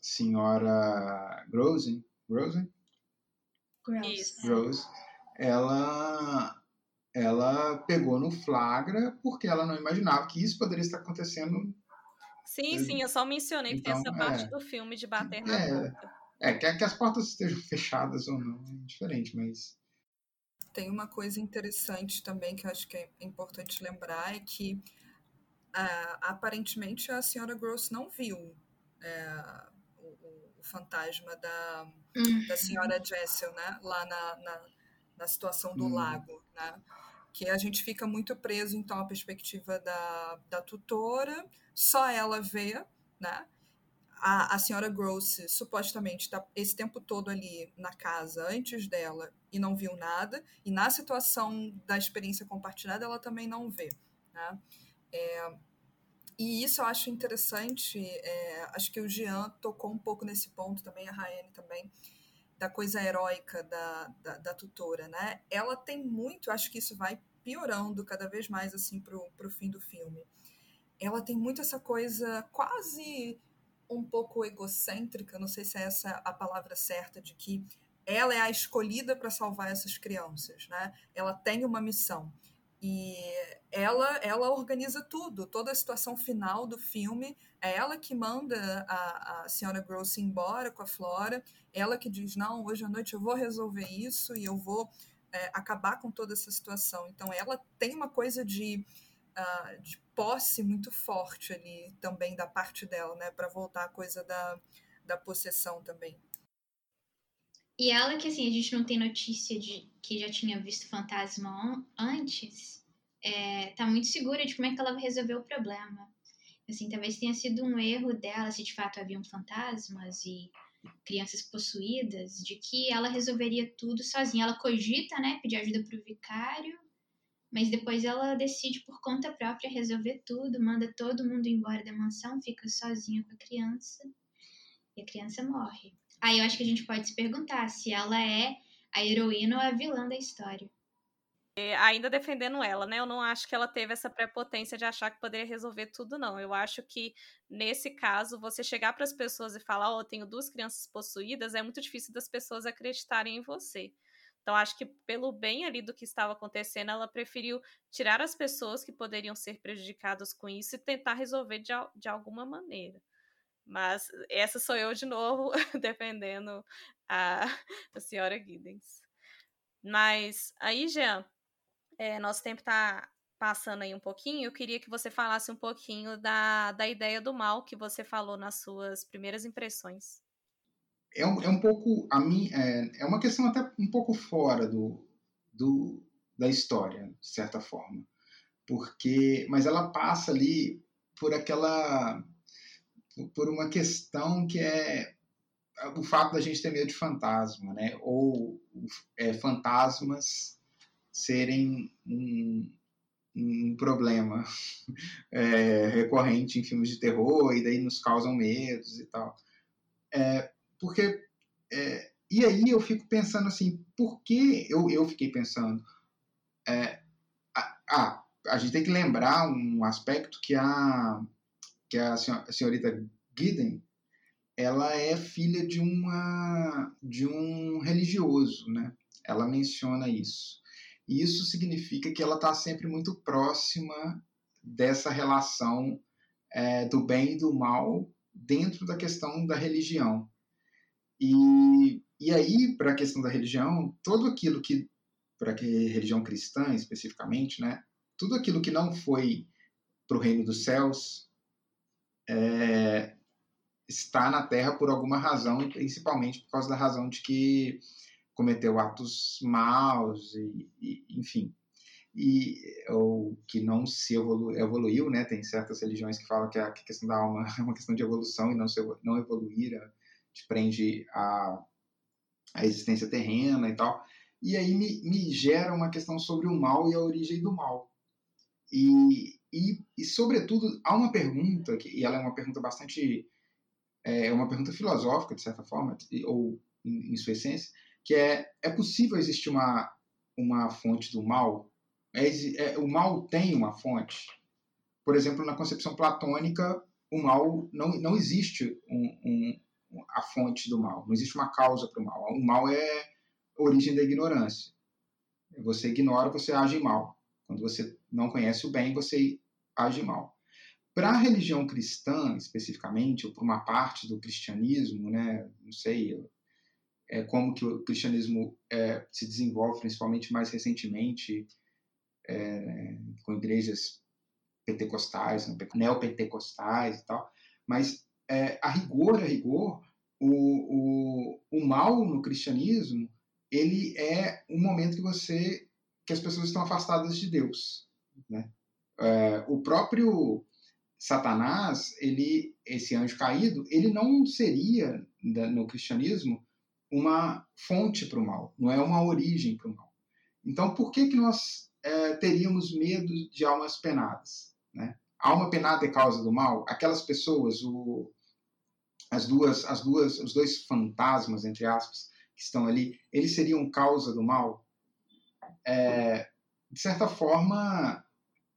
senhora Grosen, Grosen? Gross. Rose, ela, ela pegou no flagra porque ela não imaginava que isso poderia estar acontecendo. Sim, sim, eu só mencionei então, que tem essa então, parte é, do filme de bater na é, porta. É, que, que as portas estejam fechadas ou não, é diferente, mas. Tem uma coisa interessante também que eu acho que é importante lembrar, é que uh, aparentemente a senhora Gross não viu uh, fantasma da, uhum. da senhora Jessel, né? Lá na, na, na situação do uhum. lago, né? Que a gente fica muito preso, então, à perspectiva da, da tutora, só ela vê, né? A, a senhora Gross supostamente está esse tempo todo ali na casa antes dela e não viu nada, e na situação da experiência compartilhada ela também não vê. Né? É, e isso eu acho interessante, é, acho que o Jean tocou um pouco nesse ponto também, a Raene também, da coisa heróica da, da, da, tutora, né? Ela tem muito, acho que isso vai piorando cada vez mais, assim, pro, pro fim do filme. Ela tem muito essa coisa quase um pouco egocêntrica, não sei se é essa a palavra certa, de que ela é a escolhida para salvar essas crianças, né? Ela tem uma missão. E ela, ela organiza tudo, toda a situação final do filme. É ela que manda a, a senhora Gross embora com a Flora. Ela que diz: Não, hoje à noite eu vou resolver isso e eu vou é, acabar com toda essa situação. Então, ela tem uma coisa de, uh, de posse muito forte ali também da parte dela, né? Para voltar à coisa da, da possessão também. E ela que, assim, a gente não tem notícia de que já tinha visto fantasma antes, é, tá muito segura de como é que ela vai resolver o problema. Assim, talvez tenha sido um erro dela, se de fato haviam fantasmas e crianças possuídas, de que ela resolveria tudo sozinha. Ela cogita, né, pedir ajuda pro vicário, mas depois ela decide por conta própria resolver tudo, manda todo mundo embora da mansão, fica sozinha com a criança e a criança morre. Aí eu acho que a gente pode se perguntar se ela é a heroína ou a vilã da história. É, ainda defendendo ela, né? Eu não acho que ela teve essa prepotência de achar que poderia resolver tudo, não. Eu acho que, nesse caso, você chegar para as pessoas e falar, ó, oh, tenho duas crianças possuídas, é muito difícil das pessoas acreditarem em você. Então, acho que pelo bem ali do que estava acontecendo, ela preferiu tirar as pessoas que poderiam ser prejudicadas com isso e tentar resolver de, de alguma maneira. Mas essa sou eu de novo defendendo a, a senhora Giddens. Mas aí, Jean, é, nosso tempo está passando aí um pouquinho. Eu queria que você falasse um pouquinho da, da ideia do mal que você falou nas suas primeiras impressões. É um, é um pouco a mim é, é uma questão até um pouco fora do, do da história, de certa forma, porque mas ela passa ali por aquela por uma questão que é o fato da gente ter medo de fantasma, né? Ou é, fantasmas serem um, um problema é, recorrente em filmes de terror e daí nos causam medos e tal. É, porque é, e aí eu fico pensando assim, por que eu, eu fiquei pensando é, ah, a gente tem que lembrar um aspecto que a que a senhorita Gideon ela é filha de uma de um religioso, né? Ela menciona isso. E isso significa que ela está sempre muito próxima dessa relação é, do bem e do mal dentro da questão da religião. E, e aí, para a questão da religião, tudo aquilo que, para a religião cristã especificamente, né, tudo aquilo que não foi para o reino dos céus é, está na terra por alguma razão, e principalmente por causa da razão de que cometeu atos maus, e, e enfim, e, ou que não se evolu evoluiu, né? Tem certas religiões que falam que a, questão da alma é uma questão de evolução e não, se, não evoluir te prende a, a existência terrena e tal. E aí me, me gera uma questão sobre o mal e a origem do mal. E, e, e sobretudo, há uma pergunta, que, e ela é uma pergunta bastante. É uma pergunta filosófica, de certa forma, ou em, em sua essência, que é, é possível existir uma, uma fonte do mal? É, é, o mal tem uma fonte? Por exemplo, na concepção platônica, o mal não, não existe um, um, a fonte do mal, não existe uma causa para o mal. O mal é origem da ignorância. Você ignora, você age mal. Quando você não conhece o bem, você age mal. Para a religião cristã, especificamente, ou para uma parte do cristianismo, né, não sei, é, como que o cristianismo é, se desenvolve, principalmente mais recentemente, é, com igrejas pentecostais, neopentecostais e tal. Mas, é, a rigor, a rigor, o, o, o mal no cristianismo, ele é um momento que você que as pessoas estão afastadas de Deus, né? É, o próprio Satanás, ele, esse anjo caído, ele não seria no cristianismo uma fonte para o mal, não é uma origem para o mal. Então, por que, que nós é, teríamos medo de almas penadas? Né? Alma penada é causa do mal? Aquelas pessoas, o, as duas, as duas, os dois fantasmas, entre aspas, que estão ali, eles seriam causa do mal? É, de certa forma,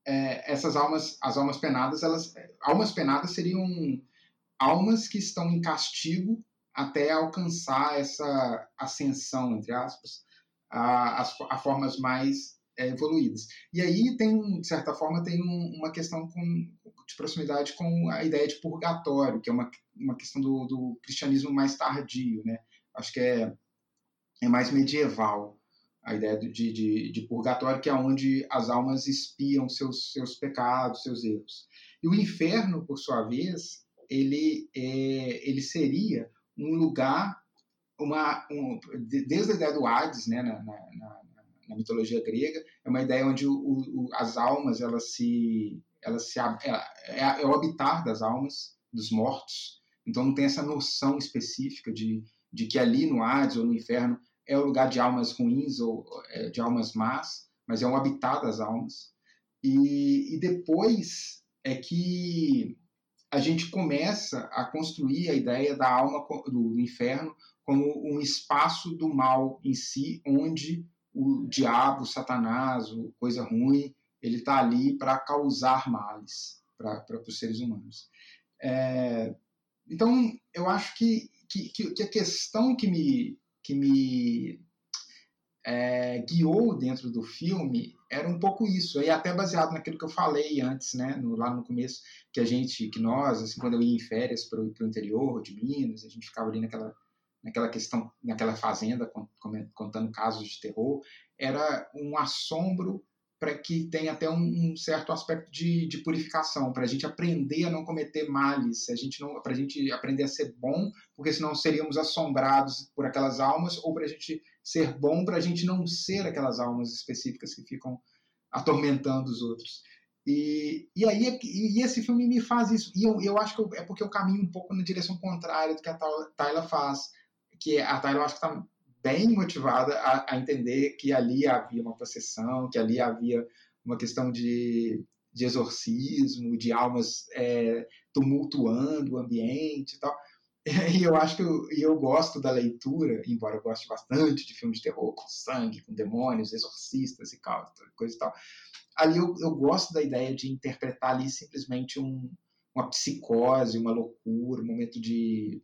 é, essas almas, as almas penadas, elas, almas penadas seriam almas que estão em castigo até alcançar essa ascensão, entre aspas, a, a, formas mais é, evoluídas. E aí tem, de certa forma, tem um, uma questão com, de proximidade com a ideia de purgatório, que é uma, uma questão do, do cristianismo mais tardio, né? Acho que é, é mais medieval a ideia de, de, de purgatório, que é onde as almas espiam seus, seus pecados, seus erros. E o inferno, por sua vez, ele, é, ele seria um lugar, uma, um, desde a ideia do Hades, né, na, na, na, na mitologia grega, é uma ideia onde o, o, as almas elas se, elas se é, é, é, o habitar das almas dos mortos. Então não tem essa noção específica de, de que ali no Hades ou no inferno é o lugar de almas ruins ou é, de almas más, mas é um habitat das almas. E, e depois é que a gente começa a construir a ideia da alma do, inferno como um espaço do mal em si, onde o diabo, o Satanás, o coisa ruim, ele está ali para causar males para os seres humanos. É, então, eu acho que, que, que, a questão que me, que me é, guiou dentro do filme era um pouco isso, e até baseado naquilo que eu falei antes, né, no, lá no começo, que a gente, que nós, assim, quando eu ia em férias para o interior de Minas, a gente ficava ali naquela, naquela questão, naquela fazenda, contando casos de terror, era um assombro para que tenha até um, um certo aspecto de, de purificação, para a gente aprender a não cometer males, a gente não, para a gente aprender a ser bom, porque senão seríamos assombrados por aquelas almas, ou para a gente ser bom, para a gente não ser aquelas almas específicas que ficam atormentando os outros. E, e aí e esse filme me faz isso. E eu, eu acho que eu, é porque eu caminho um pouco na direção contrária do que a Tyler faz. Que a Tyler eu acho que está bem motivada a, a, entender que ali havia uma possessão, que ali havia uma questão de, de exorcismo, de almas é, tumultuando o ambiente e tal. E eu acho que eu, eu gosto da leitura, embora eu goste bastante de filmes de terror com sangue, com demônios, exorcistas e coisa e tal. Ali eu, eu gosto da ideia de interpretar ali simplesmente um, uma psicose, uma loucura, um momento de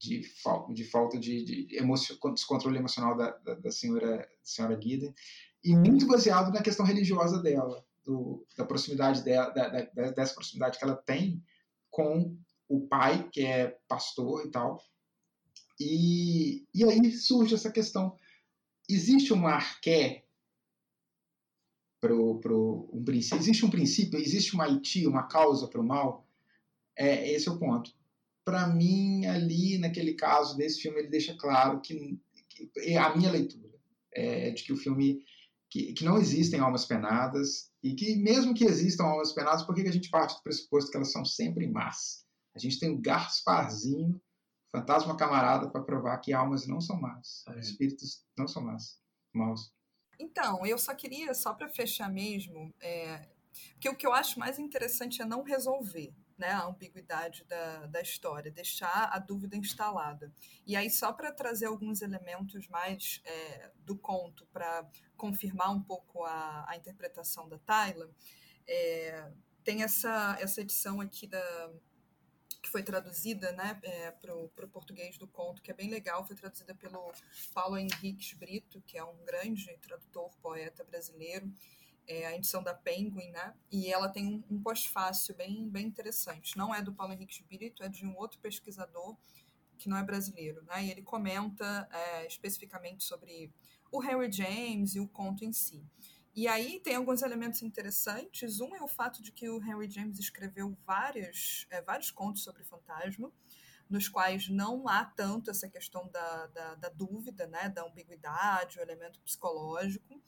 de, falta de, falta de, de emocio, descontrole emocional da, da, da senhora, senhora Guida, e muito baseado na questão religiosa dela, do, da proximidade dela, da, da, dessa proximidade que ela tem com o pai, que é pastor e tal. E, e aí surge essa questão: existe um arqué pro, pro um princípio, existe um princípio, existe uma Haiti, uma causa para o mal? É, esse é o ponto para mim, ali, naquele caso desse filme, ele deixa claro que, que a minha leitura é de que o filme que, que, não existem almas penadas e que mesmo que existam almas penadas, por que, que a gente parte do pressuposto que elas são sempre más? A gente tem o Gasparzinho, fantasma camarada, para provar que almas não são más, é. espíritos não são más, maus. Então, eu só queria, só para fechar mesmo, é, porque o que eu acho mais interessante é não resolver né, a ambiguidade da, da história, deixar a dúvida instalada. E aí, só para trazer alguns elementos mais é, do conto, para confirmar um pouco a, a interpretação da Tyler, é, tem essa, essa edição aqui da, que foi traduzida né, é, para o português do conto, que é bem legal, foi traduzida pelo Paulo Henriques Brito, que é um grande tradutor, poeta brasileiro, é a edição da Penguin, né? E ela tem um, pós-fácil bem, bem interessante. Não é do Paulo Henrique Espírito, é de um outro pesquisador que não é brasileiro, né? E ele comenta é, especificamente sobre o Henry James e o conto em si. E aí tem alguns elementos interessantes. Um é o fato de que o Henry James escreveu várias, é, vários contos sobre fantasma, nos quais não há tanto essa questão da, da, da dúvida, né, da ambiguidade, o elemento psicológico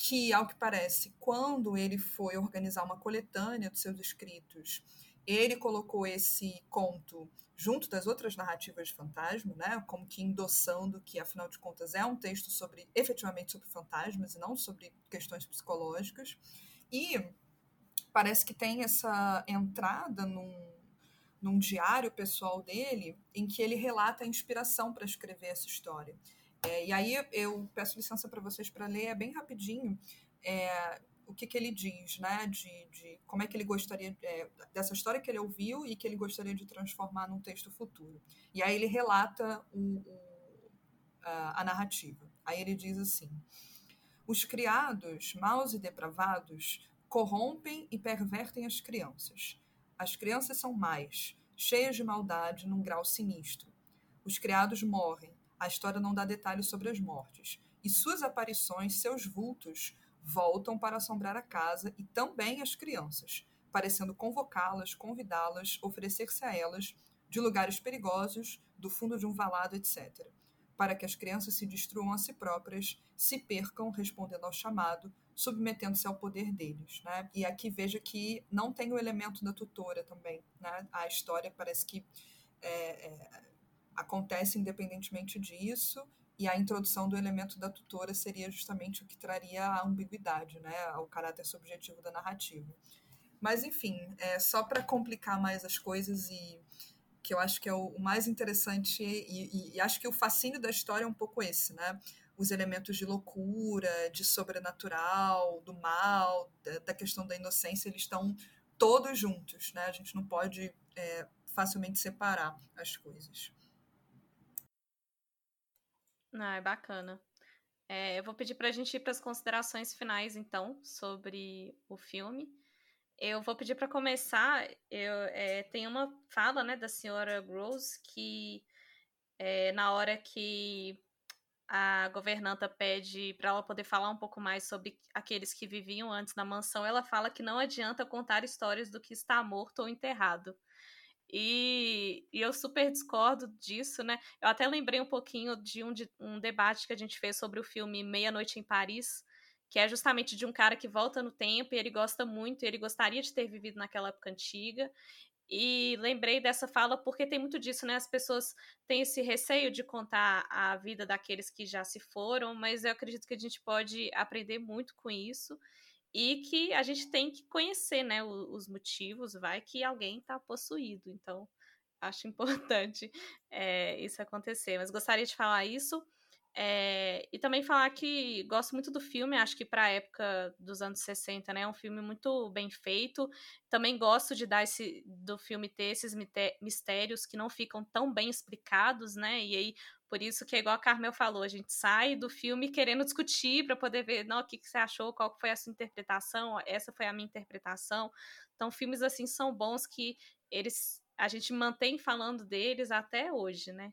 que, ao que parece, quando ele foi organizar uma coletânea dos seus escritos, ele colocou esse conto junto das outras narrativas de fantasma, né, como que endossando que, afinal de contas, é um texto sobre efetivamente sobre fantasmas e não sobre questões psicológicas. E parece que tem essa entrada num, num diário pessoal dele em que ele relata a inspiração para escrever essa história. É, e aí eu peço licença para vocês para ler, é bem rapidinho é, o que, que ele diz, né? De, de como é que ele gostaria é, dessa história que ele ouviu e que ele gostaria de transformar num texto futuro. E aí ele relata o, o, a, a narrativa. Aí ele diz assim. Os criados, maus e depravados, corrompem e pervertem as crianças. As crianças são más, cheias de maldade num grau sinistro. Os criados morrem, a história não dá detalhes sobre as mortes, e suas aparições, seus vultos, voltam para assombrar a casa e também as crianças, parecendo convocá-las, convidá-las, oferecer-se a elas, de lugares perigosos, do fundo de um valado, etc., para que as crianças se destruam a si próprias, se percam respondendo ao chamado, submetendo-se ao poder deles. Né? E aqui veja que não tem o elemento da tutora também. Né? A história parece que é, é, acontece independentemente disso, e a introdução do elemento da tutora seria justamente o que traria a ambiguidade, né, ao caráter subjetivo da narrativa. Mas, enfim, é só para complicar mais as coisas e que eu acho que é o, mais interessante e, e, e, acho que o fascínio da história é um pouco esse, né? Os elementos de loucura, de sobrenatural, do mal, da, da questão da inocência, eles estão todos juntos, né? A gente não pode é, facilmente separar as coisas. Ah, é bacana. É, eu vou pedir para a gente ir para as considerações finais, então, sobre o filme. Eu vou pedir para começar. Eu, é, tem uma fala né, da senhora Rose que, é, na hora que a governanta pede para ela poder falar um pouco mais sobre aqueles que viviam antes na mansão, ela fala que não adianta contar histórias do que está morto ou enterrado. E, e, eu super discordo disso, né? Eu até lembrei um pouquinho de um, de um debate que a gente fez sobre o filme Meia Noite em Paris, que é justamente de um cara que volta no tempo e ele gosta muito, e ele gostaria de ter vivido naquela época antiga. E lembrei dessa fala porque tem muito disso, né? As pessoas têm esse receio de contar a vida daqueles que já se foram, mas eu acredito que a gente pode aprender muito com isso e que a gente tem que conhecer, né, os motivos, vai que alguém está possuído. Então, acho importante é, isso acontecer. Mas gostaria de falar isso. É, e também falar que gosto muito do filme, acho que para a época dos anos 60, né, é um filme muito bem feito. Também gosto de dar esse do filme ter esses mistérios que não ficam tão bem explicados, né? E aí por isso que é igual a Carmel falou, a gente sai do filme querendo discutir para poder ver, não, o que, que você achou, qual foi a sua interpretação, essa foi a minha interpretação. Então, filmes assim são bons que eles a gente mantém falando deles até hoje, né?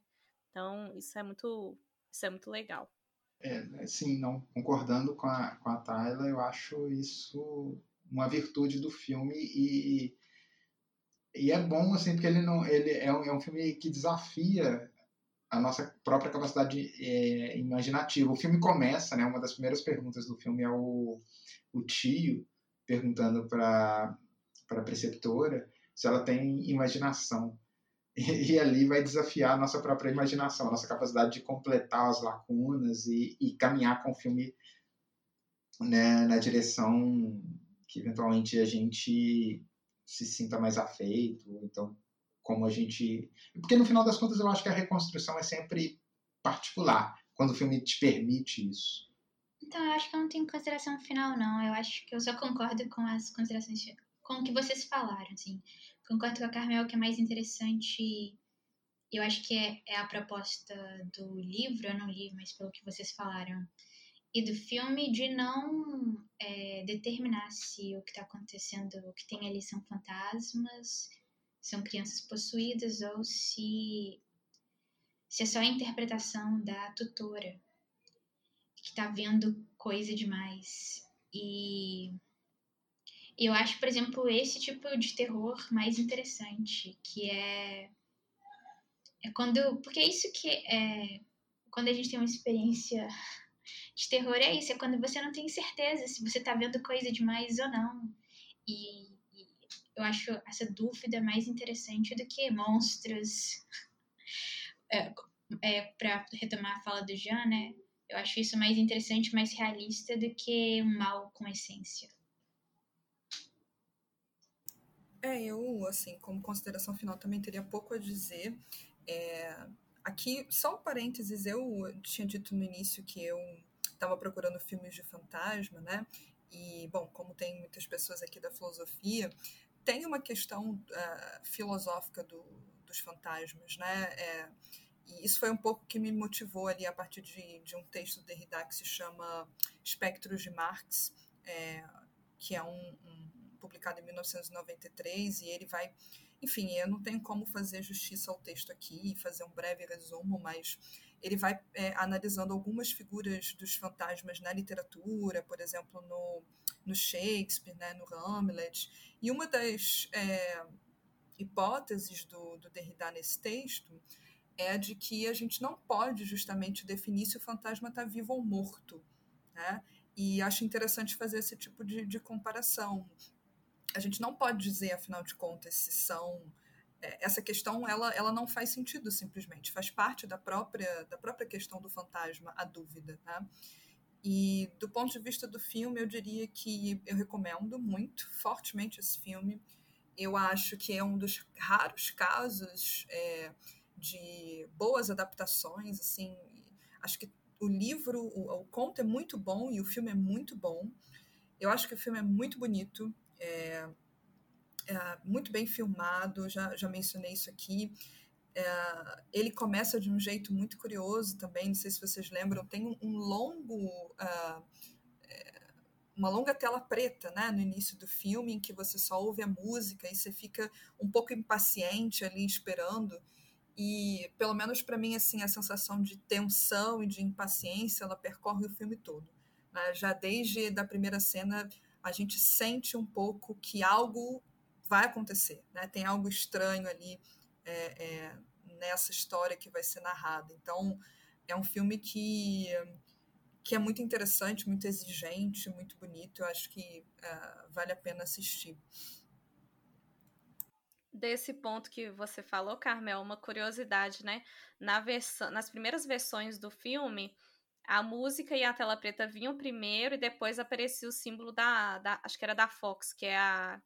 Então, isso é muito isso é muito legal. É, sim, não concordando com a, com a Tayla, eu acho isso uma virtude do filme e, e é bom assim porque ele não ele é um, é um filme que desafia a nossa própria capacidade é, imaginativa. O filme começa, né? Uma das primeiras perguntas do filme é o, o tio perguntando para a preceptora se ela tem imaginação. E, ali vai desafiar a nossa própria imaginação, a nossa capacidade de completar as lacunas e, e caminhar com o filme né, na direção que eventualmente a gente se sinta mais afeito, então como a gente. Porque no final das contas eu acho que a reconstrução é sempre particular, quando o filme te permite isso. Então, eu acho que eu não tenho consideração final, não. Eu acho que eu só concordo com as considerações, com o que vocês falaram, assim. Concordo com a Carmel que é mais interessante. Eu acho que é, é a proposta do livro, eu não li, mas pelo que vocês falaram, e do filme, de não é, determinar se o que está acontecendo, o que tem ali são fantasmas são crianças possuídas ou se, se é só a interpretação da tutora que está vendo coisa demais. E eu acho, por exemplo, esse tipo de terror mais interessante, que é é quando porque é isso que é quando a gente tem uma experiência de terror é isso, é quando você não tem certeza se você está vendo coisa demais ou não. E eu acho essa dúvida mais interessante do que monstros. É, é, para retomar a fala do Jean, né? Eu acho isso mais interessante, mais realista do que um mal com essência. É, eu, assim, como consideração final, também teria pouco a dizer. É, aqui, só um parênteses, eu tinha dito no início que eu estava procurando filmes de fantasma, né? E, bom, como tem muitas pessoas aqui da filosofia, tem uma questão uh, filosófica do, dos fantasmas, né? É, e isso foi um pouco que me motivou ali a partir de, de um texto do Derrida que se chama Espectros de Marx, é, que é um, um, publicado em 1993, e ele vai. Enfim, eu não tenho como fazer justiça ao texto aqui e fazer um breve resumo, mas ele vai é, analisando algumas figuras dos fantasmas na literatura, por exemplo, no, no Shakespeare, né, no Hamlet. E uma das é, hipóteses do, do Derrida nesse texto é a de que a gente não pode justamente definir se o fantasma está vivo ou morto. Né? E acho interessante fazer esse tipo de, de comparação. A gente não pode dizer, afinal de contas, se são é, essa questão ela, ela não faz sentido simplesmente. Faz parte da própria da própria questão do fantasma a dúvida né? e do ponto de vista do filme eu diria que eu recomendo muito fortemente esse filme. Eu acho que é um dos raros casos é, de boas adaptações assim acho que o livro o, o, conto é muito bom e o filme é muito bom. Eu acho que o filme é muito bonito é, é, muito bem filmado, já, já mencionei isso aqui. É, ele começa de um jeito muito curioso também, não sei se vocês lembram, tem um, um longo. Uh, uma longa tela preta né, no início do filme, em que você só ouve a música e você fica um pouco impaciente ali esperando. E, pelo menos para mim, assim, a sensação de tensão e de impaciência, ela percorre o filme todo. Né? Já desde a primeira cena, a gente sente um pouco que algo vai acontecer, né? Tem algo estranho ali é, é, nessa história que vai ser narrada. Então, é um filme que que é muito interessante, muito exigente, muito bonito. Eu acho que uh, vale a pena assistir. Desse ponto que você falou, Carmel, uma curiosidade, né? Na nas primeiras versões do filme, a música e a tela preta vinham primeiro e depois aparecia o símbolo da, da acho que era da Fox, que é a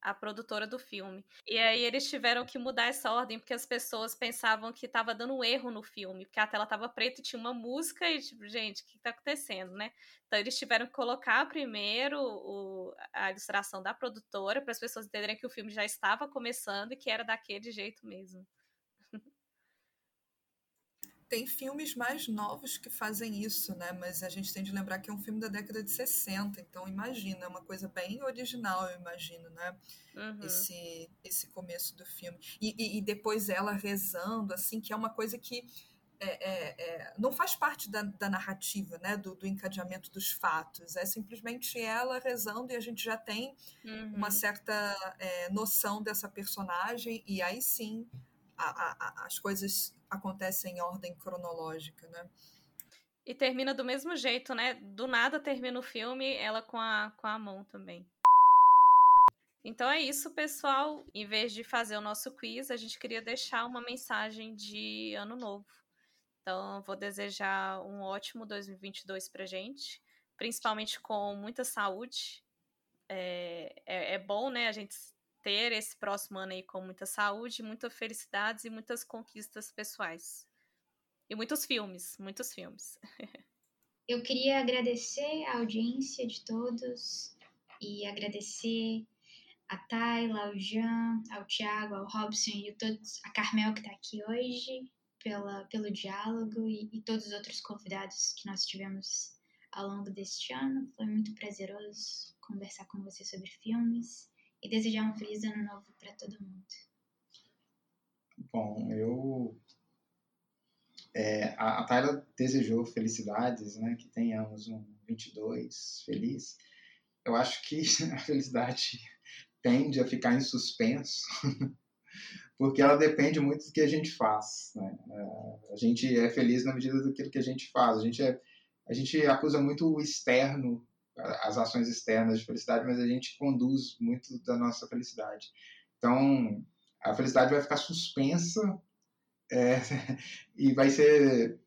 a produtora do filme. E aí eles tiveram que mudar essa ordem porque as pessoas pensavam que estava dando um erro no filme, porque a tela estava preta e tinha uma música e tipo, gente, o que está acontecendo, né? Então eles tiveram que colocar primeiro o, a ilustração da produtora para as pessoas entenderem que o filme já estava começando e que era daquele jeito mesmo tem filmes mais novos que fazem isso, né? Mas a gente tem de lembrar que é um filme da década de 60, então imagina, é uma coisa bem original, eu imagino, né? Uhum. Esse, esse começo do filme. E, e, e, depois ela rezando, assim, que é uma coisa que é, é, é, não faz parte da, da narrativa, né? Do, do, encadeamento dos fatos. É simplesmente ela rezando e a gente já tem uhum. uma certa é, noção dessa personagem, e aí sim a, a, as coisas acontecem em ordem cronológica, né? E termina do mesmo jeito, né? Do nada termina o filme, ela com a, com a mão também. Então é isso, pessoal. Em vez de fazer o nosso quiz, a gente queria deixar uma mensagem de ano novo. Então, vou desejar um ótimo 2022 pra gente, principalmente com muita saúde. É, é, é bom, né, a gente ter esse próximo ano aí com muita saúde, muitas felicidades e muitas conquistas pessoais. E muitos filmes, muitos filmes. Eu queria agradecer a audiência de todos e agradecer a Tayla, ao Jean, ao Thiago, ao Robson e a, todos, a Carmel que está aqui hoje pela, pelo diálogo e, e todos os outros convidados que nós tivemos ao longo deste ano. Foi muito prazeroso conversar com você sobre filmes e desejar um feliz ano novo para todo mundo. Bom, eu. É, a, a Tayla desejou felicidades, né? Que tenhamos um 22 feliz. Eu acho que a felicidade tende a ficar em suspenso, porque ela depende muito do que a gente faz. Né? É, a gente é feliz na medida daquilo que a gente faz. A gente, é, a gente acusa muito o externo as ações externas de felicidade, mas a gente conduz muito da nossa felicidade. Então, a felicidade vai ficar suspensa é, e vai ser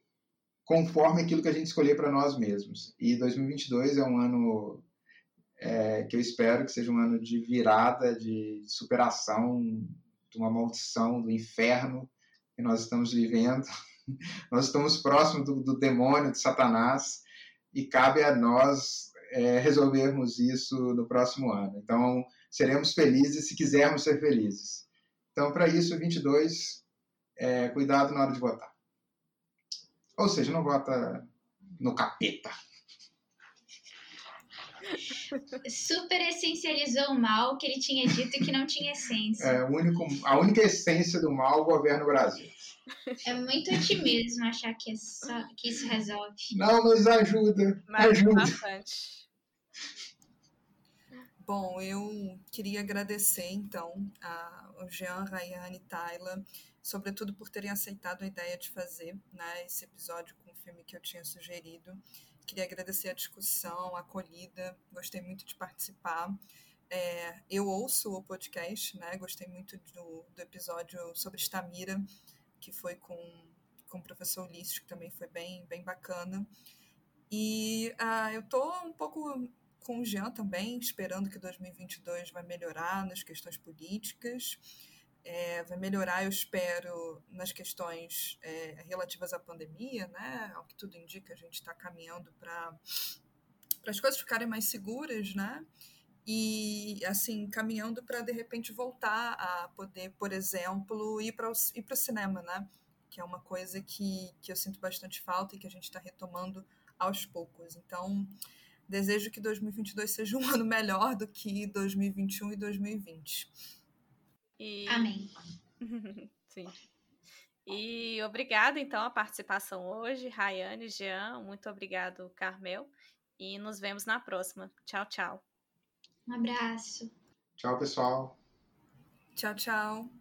conforme aquilo que a gente escolher para nós mesmos. E 2022 é um ano é, que eu espero que seja um ano de virada, de superação de uma maldição, do inferno que nós estamos vivendo. Nós estamos próximos do, do demônio, de Satanás, e cabe a nós é, resolvermos isso no próximo ano. Então, seremos felizes se quisermos ser felizes. Então, para isso, 22, é, cuidado na hora de votar. Ou seja, não vota no capeta. super essencializou o mal que ele tinha dito que não tinha essência. É, o único, a única essência do mal governa o Brasil. É muito otimismo achar que, é só, que isso resolve. Não, mas ajuda. Mas ajuda. bastante. Bom, eu queria agradecer então ao Jean, Rayane e Tayla, sobretudo por terem aceitado a ideia de fazer né, esse episódio com o filme que eu tinha sugerido. Queria agradecer a discussão, a acolhida, gostei muito de participar. É, eu ouço o podcast, né? Gostei muito do, do episódio sobre Stamira, que foi com, com o professor Ulisses, que também foi bem, bem bacana. E uh, eu tô um pouco com o Jean também, esperando que 2022 vai melhorar nas questões políticas, é, vai melhorar, eu espero, nas questões é, relativas à pandemia, né? Ao que tudo indica, a gente está caminhando para as coisas ficarem mais seguras, né? E, assim, caminhando para, de repente, voltar a poder, por exemplo, ir para o, ir para o cinema, né? Que é uma coisa que, que eu sinto bastante falta e que a gente está retomando aos poucos. Então, Desejo que 2022 seja um ano melhor do que 2021 e 2020. E... Amém. Sim. E obrigada, então, a participação hoje, Rayane, Jean, muito obrigado, Carmel, e nos vemos na próxima. Tchau, tchau. Um abraço. Tchau, pessoal. Tchau, tchau.